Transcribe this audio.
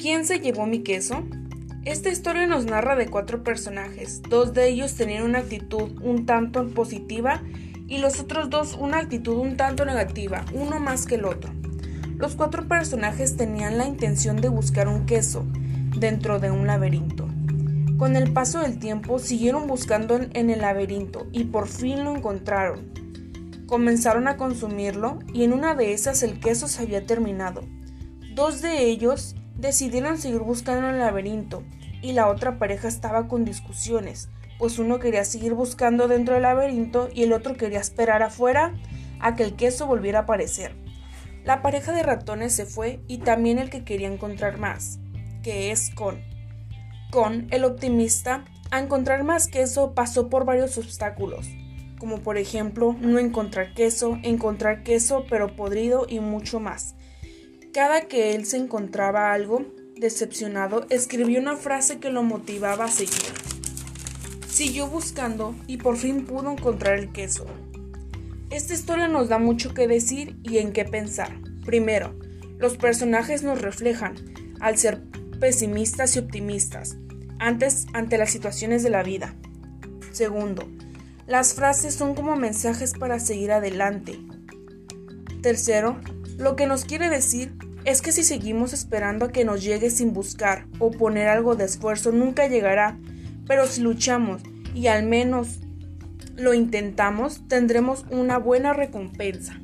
¿Quién se llevó mi queso? Esta historia nos narra de cuatro personajes. Dos de ellos tenían una actitud un tanto positiva y los otros dos una actitud un tanto negativa, uno más que el otro. Los cuatro personajes tenían la intención de buscar un queso dentro de un laberinto. Con el paso del tiempo siguieron buscando en el laberinto y por fin lo encontraron. Comenzaron a consumirlo y en una de esas el queso se había terminado. Dos de ellos decidieron seguir buscando en el laberinto y la otra pareja estaba con discusiones, pues uno quería seguir buscando dentro del laberinto y el otro quería esperar afuera a que el queso volviera a aparecer. La pareja de ratones se fue y también el que quería encontrar más, que es Con. Con, el optimista, a encontrar más queso pasó por varios obstáculos, como por ejemplo no encontrar queso, encontrar queso pero podrido y mucho más. Cada que él se encontraba algo decepcionado, escribió una frase que lo motivaba a seguir. Siguió buscando y por fin pudo encontrar el queso. Esta historia nos da mucho que decir y en qué pensar. Primero, los personajes nos reflejan, al ser pesimistas y optimistas, antes ante las situaciones de la vida. Segundo, las frases son como mensajes para seguir adelante. Tercero, lo que nos quiere decir es que si seguimos esperando a que nos llegue sin buscar o poner algo de esfuerzo, nunca llegará. Pero si luchamos y al menos lo intentamos, tendremos una buena recompensa.